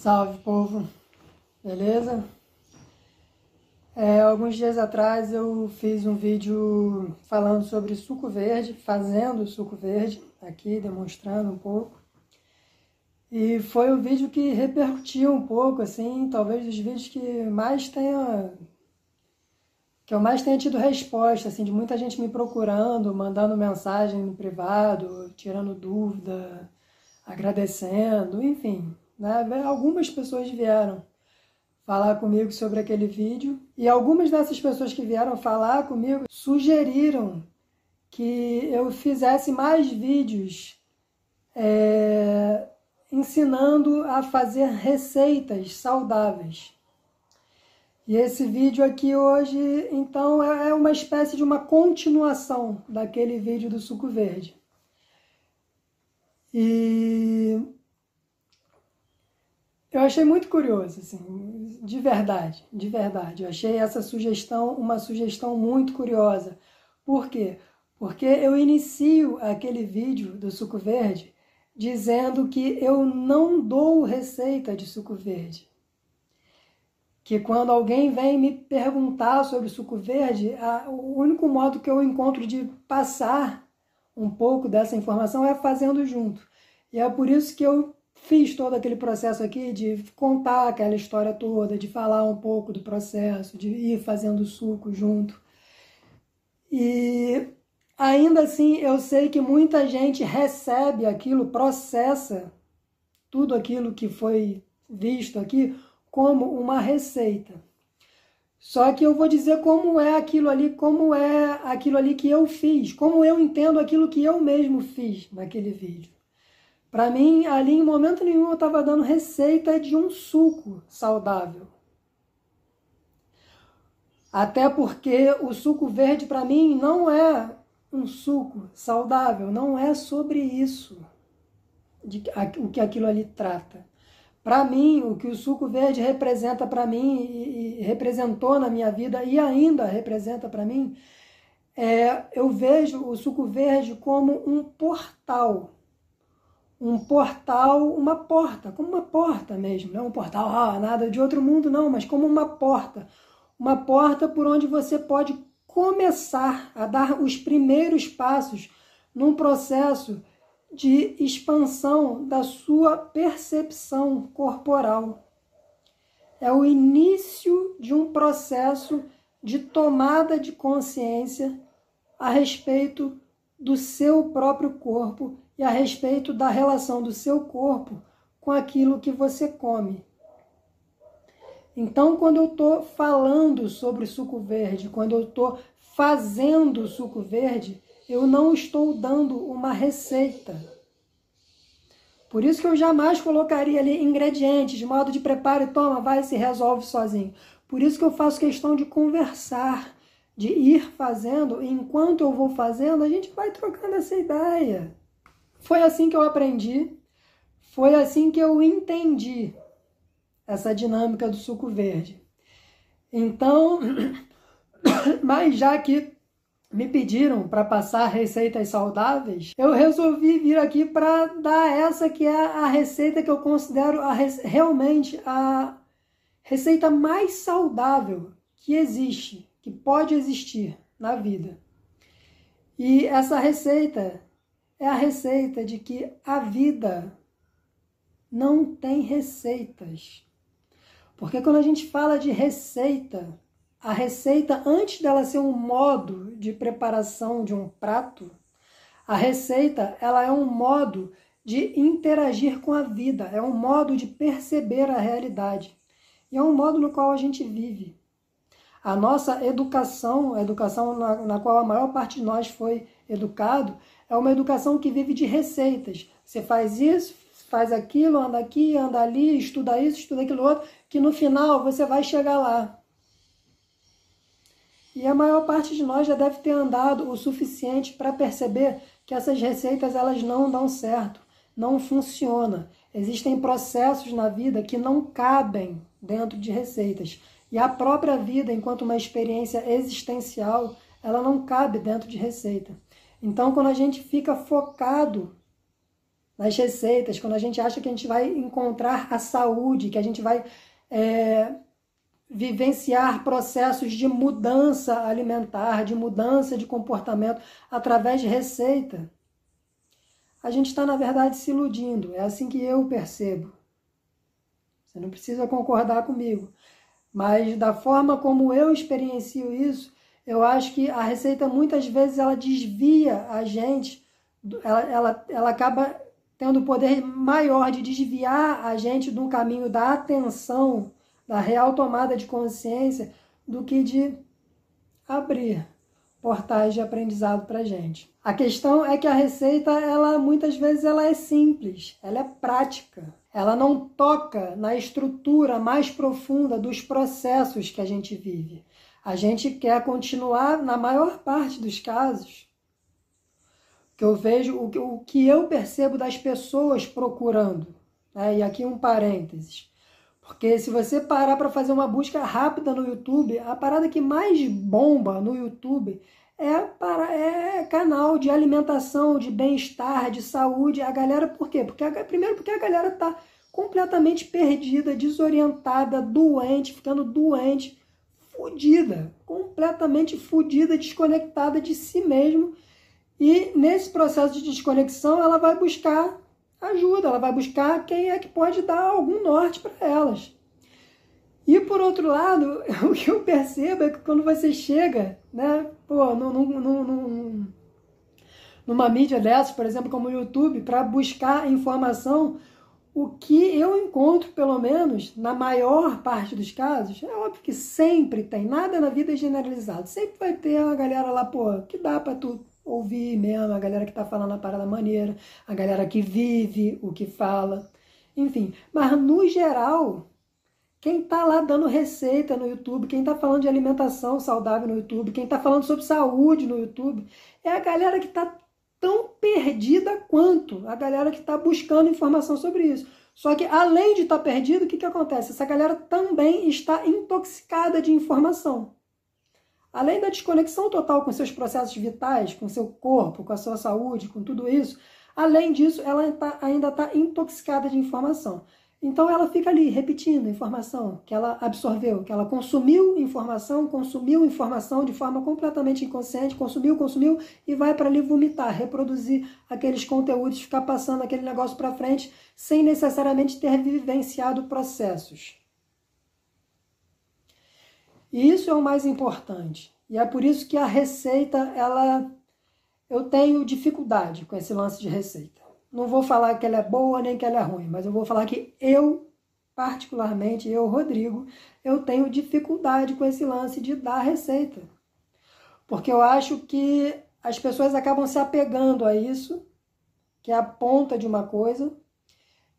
Salve povo, beleza? É, alguns dias atrás eu fiz um vídeo falando sobre suco verde, fazendo suco verde, aqui demonstrando um pouco. E foi um vídeo que repercutiu um pouco, assim, talvez dos vídeos que mais tenha. que eu mais tenha tido resposta, assim, de muita gente me procurando, mandando mensagem no privado, tirando dúvida, agradecendo, enfim. Né? Algumas pessoas vieram falar comigo sobre aquele vídeo e algumas dessas pessoas que vieram falar comigo sugeriram que eu fizesse mais vídeos é, ensinando a fazer receitas saudáveis. E esse vídeo aqui hoje, então, é, é uma espécie de uma continuação daquele vídeo do suco verde. E eu achei muito curioso, assim, de verdade, de verdade. Eu achei essa sugestão uma sugestão muito curiosa. Por quê? Porque eu inicio aquele vídeo do suco verde dizendo que eu não dou receita de suco verde. Que quando alguém vem me perguntar sobre suco verde, a, o único modo que eu encontro de passar um pouco dessa informação é fazendo junto. E é por isso que eu fiz todo aquele processo aqui de contar aquela história toda, de falar um pouco do processo, de ir fazendo suco junto. E ainda assim, eu sei que muita gente recebe aquilo, processa tudo aquilo que foi visto aqui como uma receita. Só que eu vou dizer como é aquilo ali, como é aquilo ali que eu fiz, como eu entendo aquilo que eu mesmo fiz naquele vídeo. Para mim, ali em momento nenhum eu estava dando receita de um suco saudável. Até porque o suco verde para mim não é um suco saudável, não é sobre isso de, o que aquilo ali trata. Para mim, o que o suco verde representa para mim e, e, representou na minha vida e ainda representa para mim, é, eu vejo o suco verde como um portal um portal, uma porta, como uma porta mesmo, não um portal, ah, nada de outro mundo, não, mas como uma porta. Uma porta por onde você pode começar a dar os primeiros passos num processo de expansão da sua percepção corporal. É o início de um processo de tomada de consciência a respeito do seu próprio corpo e a respeito da relação do seu corpo com aquilo que você come. Então, quando eu estou falando sobre suco verde, quando eu estou fazendo suco verde, eu não estou dando uma receita. Por isso que eu jamais colocaria ali ingredientes, modo de preparo e toma, vai se resolve sozinho. Por isso que eu faço questão de conversar, de ir fazendo, enquanto eu vou fazendo, a gente vai trocando essa ideia. Foi assim que eu aprendi, foi assim que eu entendi essa dinâmica do suco verde. Então, mas já que me pediram para passar receitas saudáveis, eu resolvi vir aqui para dar essa que é a receita que eu considero a, realmente a receita mais saudável que existe, que pode existir na vida. E essa receita é a receita de que a vida não tem receitas. Porque quando a gente fala de receita, a receita, antes dela ser um modo de preparação de um prato, a receita ela é um modo de interagir com a vida, é um modo de perceber a realidade. E é um modo no qual a gente vive. A nossa educação, a educação na, na qual a maior parte de nós foi educado, é uma educação que vive de receitas. Você faz isso, faz aquilo, anda aqui, anda ali, estuda isso, estuda aquilo outro, que no final você vai chegar lá. E a maior parte de nós já deve ter andado o suficiente para perceber que essas receitas elas não dão certo, não funciona. Existem processos na vida que não cabem dentro de receitas. E a própria vida, enquanto uma experiência existencial, ela não cabe dentro de receita. Então, quando a gente fica focado nas receitas, quando a gente acha que a gente vai encontrar a saúde, que a gente vai é, vivenciar processos de mudança alimentar, de mudança de comportamento através de receita, a gente está, na verdade, se iludindo. É assim que eu percebo. Você não precisa concordar comigo. Mas da forma como eu experiencio isso, eu acho que a receita muitas vezes ela desvia a gente, ela, ela, ela acaba tendo o poder maior de desviar a gente do caminho da atenção, da real tomada de consciência, do que de abrir portais de aprendizado para gente. A questão é que a receita, ela muitas vezes ela é simples, ela é prática. Ela não toca na estrutura mais profunda dos processos que a gente vive. A gente quer continuar, na maior parte dos casos, que eu vejo, o que, eu percebo das pessoas procurando. Né? E aqui um parênteses. Porque se você parar para fazer uma busca rápida no YouTube, a parada que mais bomba no YouTube é, para, é canal de alimentação, de bem-estar, de saúde. A galera, por quê? Porque, primeiro, porque a galera está completamente perdida, desorientada, doente, ficando doente, fudida, completamente fudida, desconectada de si mesmo e nesse processo de desconexão, ela vai buscar ajuda, ela vai buscar quem é que pode dar algum norte para elas. E por outro lado, o que eu percebo é que quando você chega, né, pô, num, num, numa mídia dessas, por exemplo, como o YouTube, para buscar informação, o que eu encontro, pelo menos, na maior parte dos casos, é óbvio que sempre tem, nada na vida é generalizado. Sempre vai ter uma galera lá, pô, que dá para tu ouvir mesmo, a galera que está falando a parada maneira, a galera que vive o que fala, enfim. Mas no geral, quem está lá dando receita no YouTube, quem está falando de alimentação saudável no YouTube, quem está falando sobre saúde no YouTube, é a galera que está tão perdida quanto a galera que está buscando informação sobre isso. Só que além de estar tá perdido, o que, que acontece? Essa galera também está intoxicada de informação. Além da desconexão total com seus processos vitais, com seu corpo, com a sua saúde, com tudo isso, além disso, ela tá, ainda está intoxicada de informação. Então ela fica ali repetindo informação que ela absorveu, que ela consumiu informação, consumiu informação de forma completamente inconsciente, consumiu, consumiu e vai para ali vomitar, reproduzir aqueles conteúdos, ficar passando aquele negócio para frente sem necessariamente ter vivenciado processos. E isso é o mais importante. E é por isso que a receita, ela eu tenho dificuldade com esse lance de receita. Não vou falar que ela é boa nem que ela é ruim, mas eu vou falar que eu, particularmente, eu, Rodrigo, eu tenho dificuldade com esse lance de dar receita. Porque eu acho que as pessoas acabam se apegando a isso, que é a ponta de uma coisa,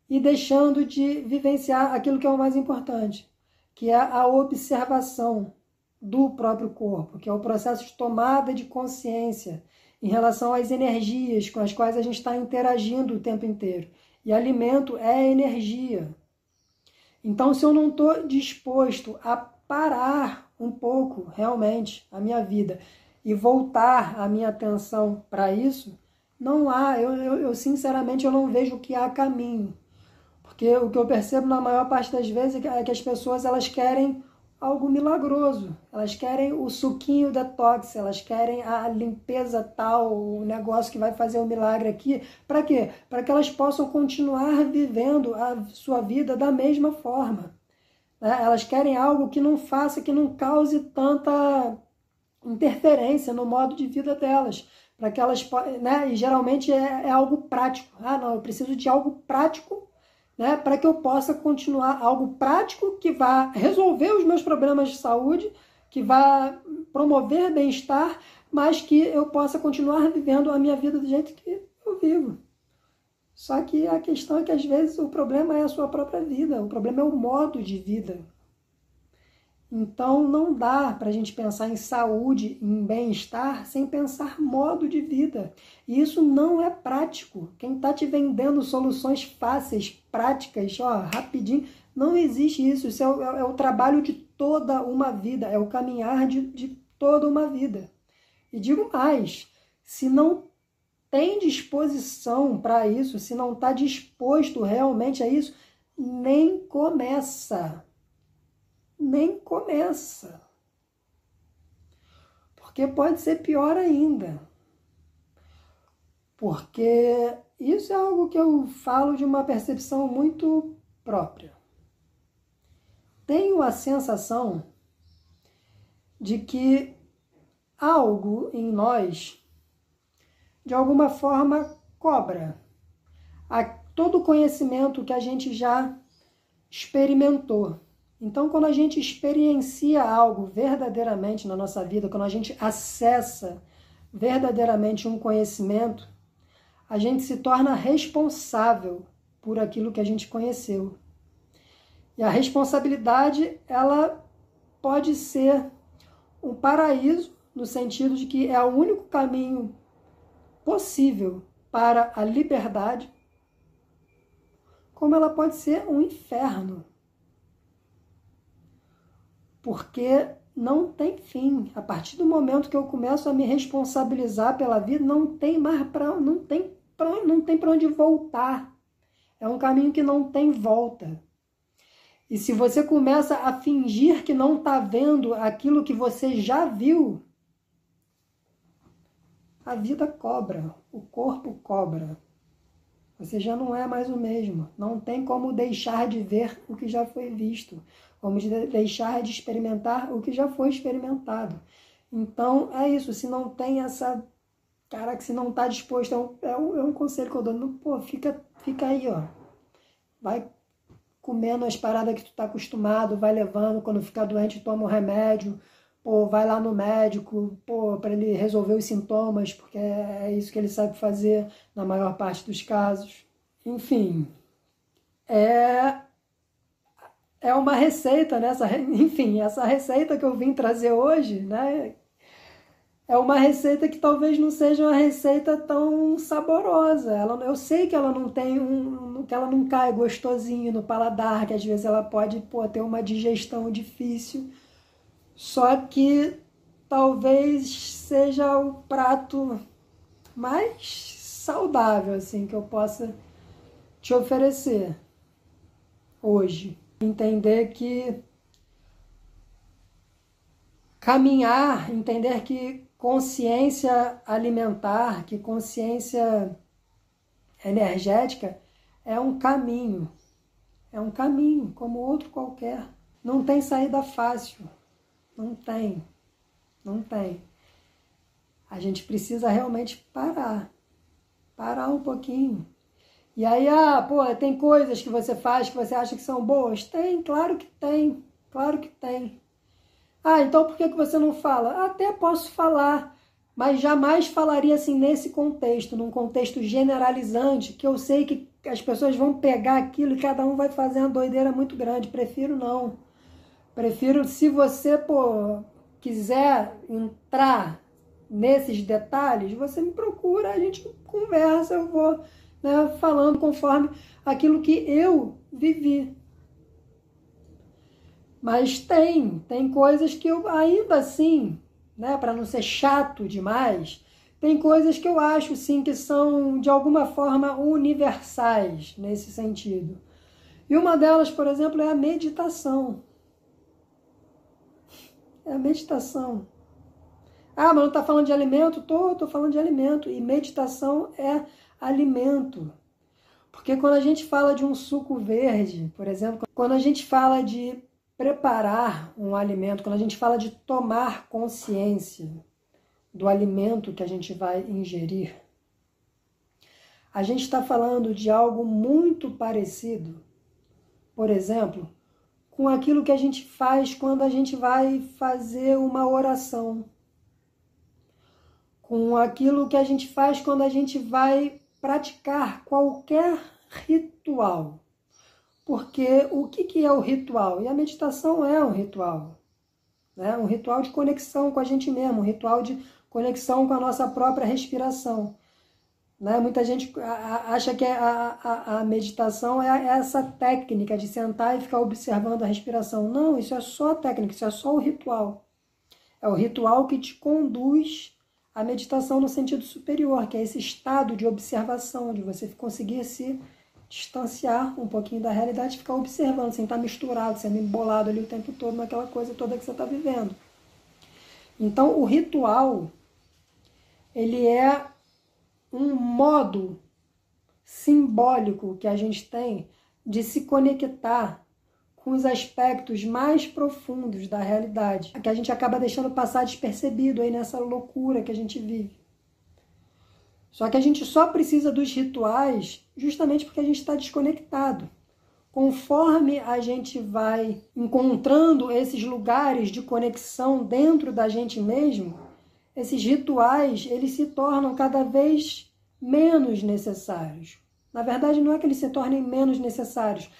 e deixando de vivenciar aquilo que é o mais importante, que é a observação do próprio corpo, que é o processo de tomada de consciência em relação às energias com as quais a gente está interagindo o tempo inteiro. E alimento é energia. Então, se eu não estou disposto a parar um pouco, realmente, a minha vida e voltar a minha atenção para isso, não há, eu, eu, eu sinceramente eu não vejo que há caminho. Porque o que eu percebo na maior parte das vezes é que as pessoas elas querem algo milagroso. Elas querem o suquinho detox, elas querem a limpeza tal, o negócio que vai fazer o milagre aqui. Para quê? Para que elas possam continuar vivendo a sua vida da mesma forma. Né? Elas querem algo que não faça, que não cause tanta interferência no modo de vida delas. Para que elas, né? E geralmente é, é algo prático. Ah, não, eu preciso de algo prático né, para que eu possa continuar algo prático que vá resolver os meus problemas de saúde, que vá promover bem-estar, mas que eu possa continuar vivendo a minha vida do jeito que eu vivo. Só que a questão é que às vezes o problema é a sua própria vida, o problema é o modo de vida então não dá para a gente pensar em saúde, em bem-estar, sem pensar modo de vida. E isso não é prático. Quem está te vendendo soluções fáceis, práticas, ó, rapidinho, não existe isso. Isso é o, é o trabalho de toda uma vida, é o caminhar de, de toda uma vida. E digo mais, se não tem disposição para isso, se não está disposto realmente a isso, nem começa. Nem começa. Porque pode ser pior ainda. Porque isso é algo que eu falo de uma percepção muito própria. Tenho a sensação de que algo em nós, de alguma forma, cobra a todo o conhecimento que a gente já experimentou. Então, quando a gente experiencia algo verdadeiramente na nossa vida, quando a gente acessa verdadeiramente um conhecimento, a gente se torna responsável por aquilo que a gente conheceu. E a responsabilidade, ela pode ser um paraíso, no sentido de que é o único caminho possível para a liberdade, como ela pode ser um inferno porque não tem fim. A partir do momento que eu começo a me responsabilizar pela vida, não tem mais para não tem pra, não tem para onde voltar. É um caminho que não tem volta. E se você começa a fingir que não está vendo aquilo que você já viu, a vida cobra, o corpo cobra. Você já não é mais o mesmo. Não tem como deixar de ver o que já foi visto. Vamos deixar de experimentar o que já foi experimentado. Então, é isso. Se não tem essa. Cara, que se não está disposto, é um, é, um, é um, conselho que eu dou. Pô, fica, fica aí, ó. Vai comendo as paradas que tu tá acostumado, vai levando. Quando ficar doente, toma um remédio. Pô, vai lá no médico, pô, para ele resolver os sintomas, porque é isso que ele sabe fazer na maior parte dos casos. Enfim, é é uma receita, né? Essa, enfim, essa receita que eu vim trazer hoje, né? É uma receita que talvez não seja uma receita tão saborosa. Ela, eu sei que ela não tem um, que ela não cai gostosinho no paladar, que às vezes ela pode pô, ter uma digestão difícil. Só que talvez seja o prato mais saudável assim que eu possa te oferecer hoje entender que caminhar, entender que consciência alimentar, que consciência energética é um caminho. É um caminho, como outro qualquer. Não tem saída fácil. Não tem. Não tem. A gente precisa realmente parar. Parar um pouquinho e aí, ah, pô, tem coisas que você faz que você acha que são boas? Tem, claro que tem, claro que tem. Ah, então por que, que você não fala? Até posso falar, mas jamais falaria assim nesse contexto, num contexto generalizante, que eu sei que as pessoas vão pegar aquilo e cada um vai fazer uma doideira muito grande. Prefiro não. Prefiro, se você, pô, quiser entrar nesses detalhes, você me procura, a gente conversa, eu vou né, falando conforme aquilo que eu vivi. Mas tem, tem coisas que eu ainda assim, né, para não ser chato demais, tem coisas que eu acho sim que são de alguma forma universais nesse sentido. E uma delas, por exemplo, é a meditação. É a meditação. Ah, mas não está falando de alimento? Tô, tô falando de alimento. E meditação é alimento. Porque quando a gente fala de um suco verde, por exemplo, quando a gente fala de preparar um alimento, quando a gente fala de tomar consciência do alimento que a gente vai ingerir, a gente está falando de algo muito parecido, por exemplo, com aquilo que a gente faz quando a gente vai fazer uma oração, com aquilo que a gente faz quando a gente vai praticar qualquer ritual. Porque o que, que é o ritual? E a meditação é um ritual. Né? Um ritual de conexão com a gente mesmo, um ritual de conexão com a nossa própria respiração. Né? Muita gente acha que a, a, a meditação é essa técnica de sentar e ficar observando a respiração. Não, isso é só técnica, isso é só o ritual. É o ritual que te conduz a meditação no sentido superior, que é esse estado de observação, de você conseguir se distanciar um pouquinho da realidade ficar observando, sem estar misturado, sendo embolado ali o tempo todo naquela coisa toda que você está vivendo. Então, o ritual, ele é um modo simbólico que a gente tem de se conectar com os aspectos mais profundos da realidade, que a gente acaba deixando passar despercebido aí nessa loucura que a gente vive. Só que a gente só precisa dos rituais justamente porque a gente está desconectado. Conforme a gente vai encontrando esses lugares de conexão dentro da gente mesmo, esses rituais eles se tornam cada vez menos necessários. Na verdade, não é que eles se tornem menos necessários,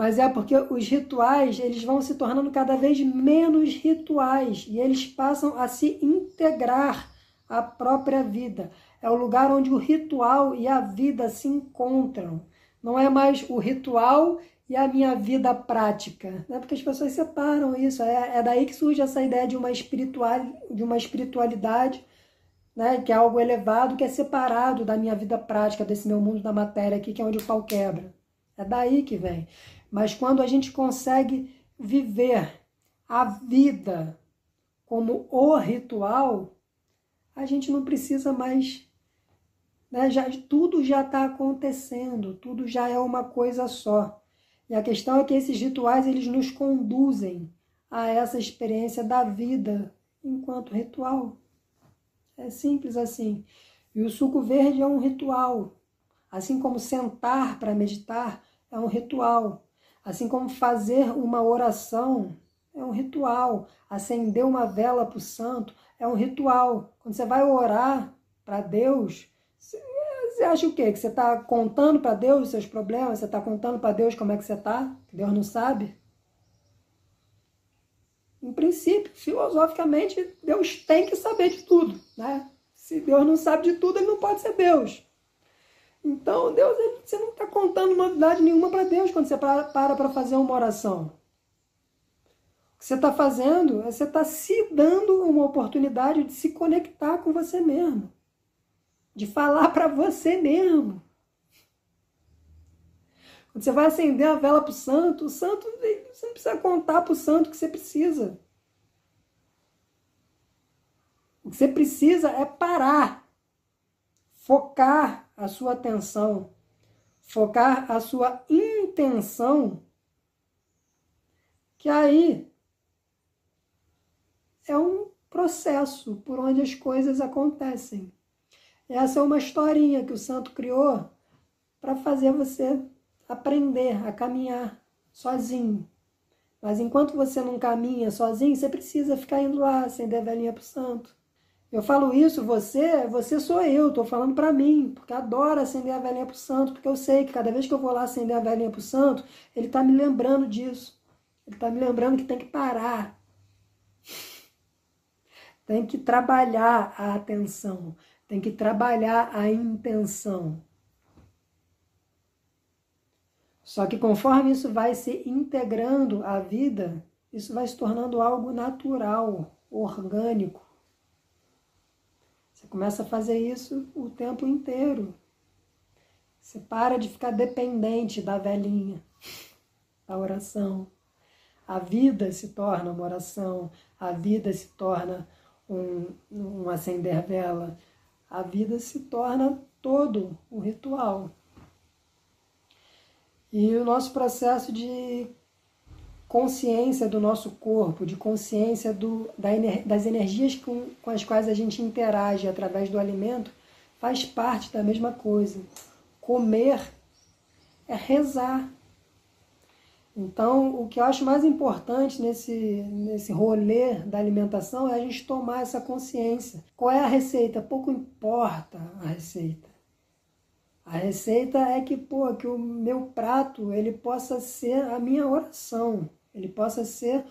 mas é porque os rituais eles vão se tornando cada vez menos rituais e eles passam a se integrar à própria vida. É o lugar onde o ritual e a vida se encontram. Não é mais o ritual e a minha vida prática, né? porque as pessoas separam isso. É, é daí que surge essa ideia de uma, espiritual, de uma espiritualidade, né? que é algo elevado, que é separado da minha vida prática, desse meu mundo da matéria aqui, que é onde o pau quebra. É daí que vem. Mas quando a gente consegue viver a vida como o ritual, a gente não precisa mais. Né? Já, tudo já está acontecendo, tudo já é uma coisa só. E a questão é que esses rituais eles nos conduzem a essa experiência da vida enquanto ritual. É simples assim. E o suco verde é um ritual. Assim como sentar para meditar é um ritual. Assim como fazer uma oração é um ritual, acender uma vela para o santo é um ritual. Quando você vai orar para Deus, você acha o quê? Que você está contando para Deus os seus problemas? Você está contando para Deus como é que você está? Que Deus não sabe? Em princípio, filosoficamente, Deus tem que saber de tudo. Né? Se Deus não sabe de tudo, ele não pode ser Deus. Então, Deus, você não está contando novidade nenhuma para Deus quando você para para fazer uma oração. O que você está fazendo é você está se dando uma oportunidade de se conectar com você mesmo, de falar para você mesmo. Quando você vai acender a vela para o santo, o santo, você não precisa contar para o santo que você precisa. O que você precisa é parar, focar a sua atenção, focar a sua intenção, que aí é um processo por onde as coisas acontecem. Essa é uma historinha que o santo criou para fazer você aprender a caminhar sozinho. Mas enquanto você não caminha sozinho, você precisa ficar indo lá, acender a velhinha para o santo. Eu falo isso, você, você sou eu, estou falando para mim, porque adoro acender a velhinha para o santo, porque eu sei que cada vez que eu vou lá acender a velhinha para o santo, ele está me lembrando disso. Ele está me lembrando que tem que parar. Tem que trabalhar a atenção, tem que trabalhar a intenção. Só que conforme isso vai se integrando à vida, isso vai se tornando algo natural, orgânico. Começa a fazer isso o tempo inteiro. Você para de ficar dependente da velhinha, da oração. A vida se torna uma oração, a vida se torna um, um acender vela, a vida se torna todo o ritual. E o nosso processo de consciência do nosso corpo, de consciência do, da, das energias com, com as quais a gente interage através do alimento, faz parte da mesma coisa. Comer é rezar. Então, o que eu acho mais importante nesse, nesse rolê da alimentação é a gente tomar essa consciência. Qual é a receita? Pouco importa a receita. A receita é que, pô, que o meu prato ele possa ser a minha oração ele possa ser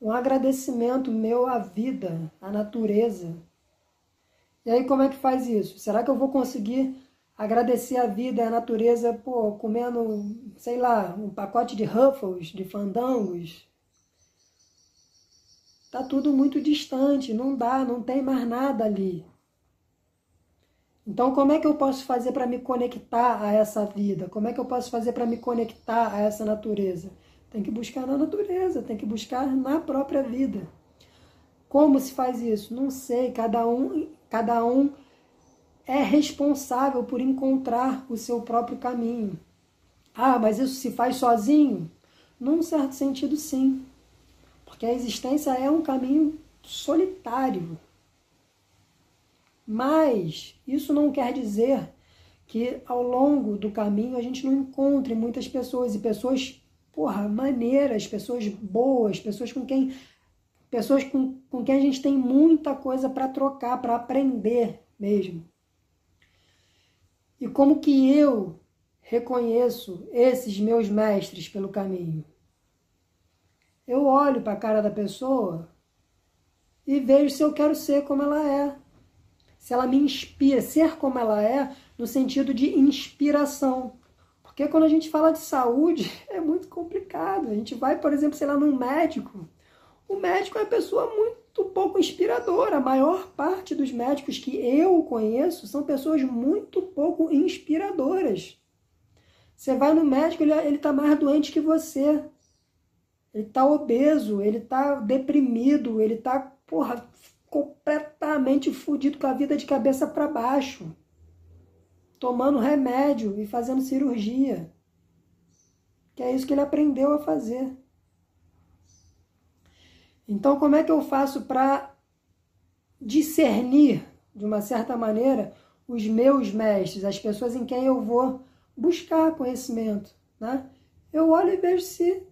um agradecimento meu à vida, à natureza. E aí, como é que faz isso? Será que eu vou conseguir agradecer a vida e a natureza, pô, comendo, sei lá, um pacote de Ruffles, de fandangos? Tá tudo muito distante, não dá, não tem mais nada ali. Então, como é que eu posso fazer para me conectar a essa vida? Como é que eu posso fazer para me conectar a essa natureza? Tem que buscar na natureza, tem que buscar na própria vida. Como se faz isso? Não sei, cada um, cada um é responsável por encontrar o seu próprio caminho. Ah, mas isso se faz sozinho? Num certo sentido, sim. Porque a existência é um caminho solitário. Mas isso não quer dizer que ao longo do caminho a gente não encontre muitas pessoas e pessoas, porra, maneiras, pessoas boas, pessoas com quem pessoas com, com quem a gente tem muita coisa para trocar, para aprender mesmo. E como que eu reconheço esses meus mestres pelo caminho? Eu olho para a cara da pessoa e vejo se eu quero ser como ela é se ela me inspira, ser como ela é, no sentido de inspiração. Porque quando a gente fala de saúde, é muito complicado. A gente vai, por exemplo, sei lá, num médico. O médico é uma pessoa muito pouco inspiradora. A maior parte dos médicos que eu conheço são pessoas muito pouco inspiradoras. Você vai no médico, ele está mais doente que você. Ele está obeso, ele está deprimido, ele está, porra, completamente fudido com a vida de cabeça para baixo, tomando remédio e fazendo cirurgia. Que é isso que ele aprendeu a fazer. Então, como é que eu faço para discernir, de uma certa maneira, os meus mestres, as pessoas em quem eu vou buscar conhecimento, né? Eu olho e vejo se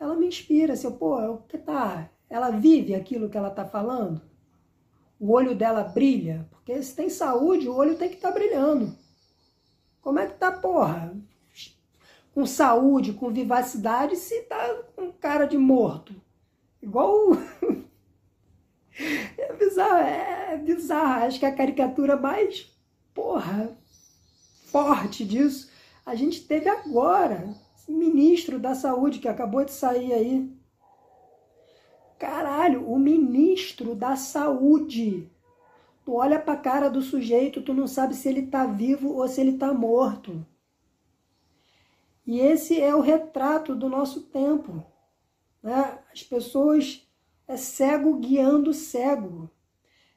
ela me inspira, se eu, pô, o que tá? Ela vive aquilo que ela está falando? o olho dela brilha? Porque se tem saúde, o olho tem que estar tá brilhando. Como é que tá, porra? Com saúde, com vivacidade, se tá com cara de morto. Igual. é bizarro, é bizarro. Acho que a caricatura mais, porra, forte disso, a gente teve agora. Ministro da Saúde que acabou de sair aí Caralho, o ministro da saúde. Tu olha pra cara do sujeito, tu não sabe se ele tá vivo ou se ele tá morto. E esse é o retrato do nosso tempo. Né? As pessoas é cego guiando cego.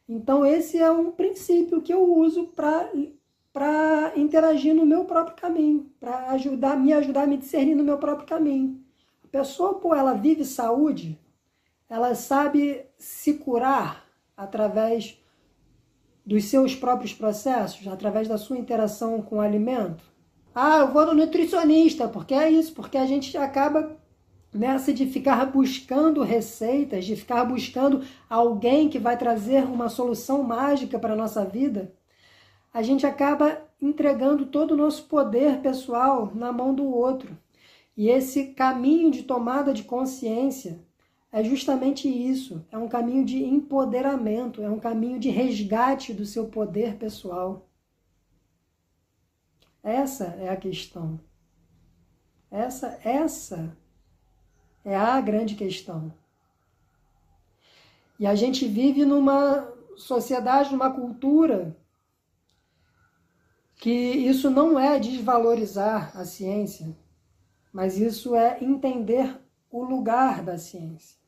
Então esse é um princípio que eu uso para interagir no meu próprio caminho, para ajudar, me ajudar a me discernir no meu próprio caminho. A pessoa, pô, ela vive saúde, ela sabe se curar através dos seus próprios processos, através da sua interação com o alimento. Ah, eu vou no nutricionista, porque é isso, porque a gente acaba nessa de ficar buscando receitas, de ficar buscando alguém que vai trazer uma solução mágica para a nossa vida, a gente acaba entregando todo o nosso poder pessoal na mão do outro. E esse caminho de tomada de consciência é justamente isso. É um caminho de empoderamento, é um caminho de resgate do seu poder pessoal. Essa é a questão. Essa, essa é a grande questão. E a gente vive numa sociedade, numa cultura que isso não é desvalorizar a ciência, mas isso é entender o lugar da ciência.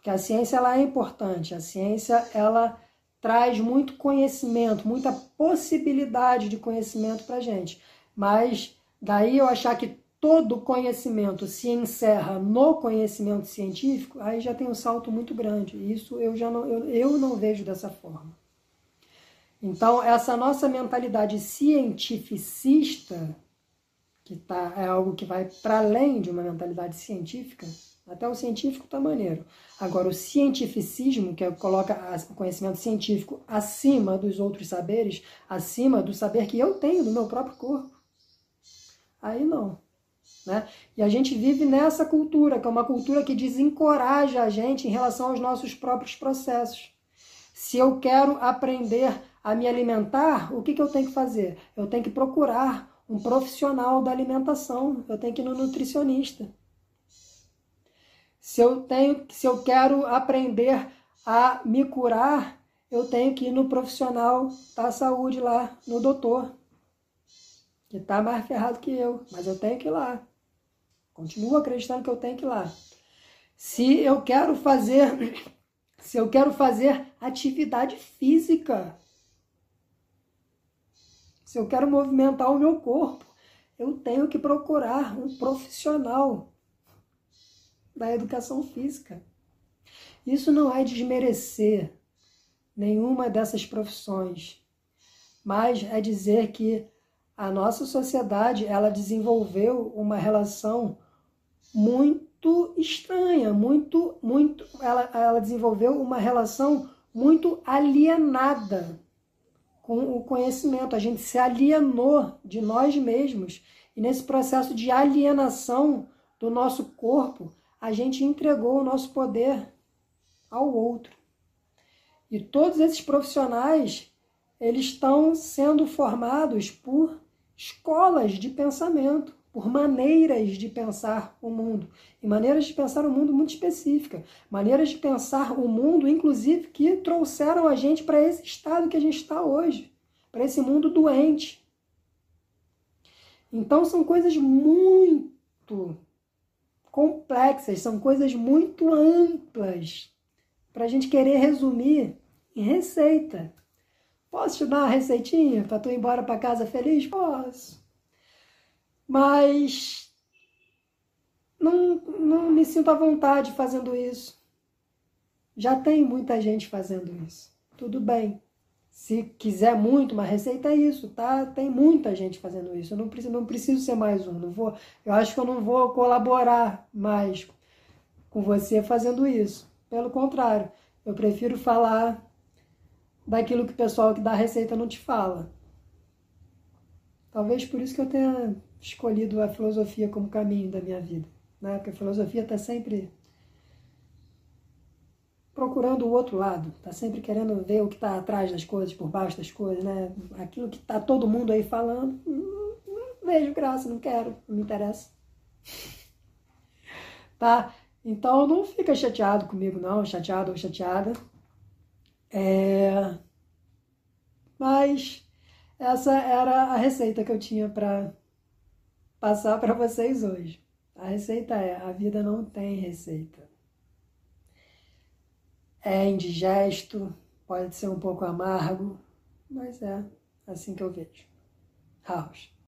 Porque a ciência ela é importante, a ciência ela traz muito conhecimento, muita possibilidade de conhecimento para gente. Mas daí eu achar que todo conhecimento se encerra no conhecimento científico, aí já tem um salto muito grande. Isso eu já não, eu, eu não vejo dessa forma. Então, essa nossa mentalidade cientificista, que tá, é algo que vai para além de uma mentalidade científica, até o científico está maneiro. Agora, o cientificismo, que é, coloca o conhecimento científico acima dos outros saberes, acima do saber que eu tenho do meu próprio corpo, aí não. Né? E a gente vive nessa cultura, que é uma cultura que desencoraja a gente em relação aos nossos próprios processos. Se eu quero aprender a me alimentar, o que, que eu tenho que fazer? Eu tenho que procurar um profissional da alimentação, eu tenho que ir no nutricionista se eu tenho, se eu quero aprender a me curar, eu tenho que ir no profissional da saúde lá, no doutor, que está mais ferrado que eu, mas eu tenho que ir lá. Continuo acreditando que eu tenho que ir lá. Se eu quero fazer, se eu quero fazer atividade física, se eu quero movimentar o meu corpo, eu tenho que procurar um profissional da educação física. Isso não é desmerecer nenhuma dessas profissões, mas é dizer que a nossa sociedade ela desenvolveu uma relação muito estranha, muito, muito, ela, ela desenvolveu uma relação muito alienada com o conhecimento. A gente se alienou de nós mesmos e nesse processo de alienação do nosso corpo, a gente entregou o nosso poder ao outro. E todos esses profissionais, eles estão sendo formados por escolas de pensamento, por maneiras de pensar o mundo. E maneiras de pensar o mundo muito específicas. Maneiras de pensar o mundo, inclusive, que trouxeram a gente para esse estado que a gente está hoje. Para esse mundo doente. Então são coisas muito complexas, são coisas muito amplas para a gente querer resumir em receita. Posso te dar uma receitinha para tu ir embora para casa feliz? Posso. Mas não, não me sinto à vontade fazendo isso. Já tem muita gente fazendo isso. Tudo bem. Se quiser muito uma receita, é isso, tá? Tem muita gente fazendo isso. Eu não preciso, não preciso ser mais um. Não vou, eu acho que eu não vou colaborar mais com você fazendo isso. Pelo contrário, eu prefiro falar daquilo que o pessoal que dá receita não te fala. Talvez por isso que eu tenha escolhido a filosofia como caminho da minha vida. Né? Porque a filosofia está sempre procurando o outro lado, está sempre querendo ver o que está atrás das coisas, por baixo das coisas, né? Aquilo que está todo mundo aí falando, não, não vejo graça, não quero, não me interessa. tá? Então não fica chateado comigo, não, chateado ou chateada. É... Mas essa era a receita que eu tinha para passar para vocês hoje. A receita é: a vida não tem receita é indigesto, pode ser um pouco amargo, mas é assim que eu vejo. House.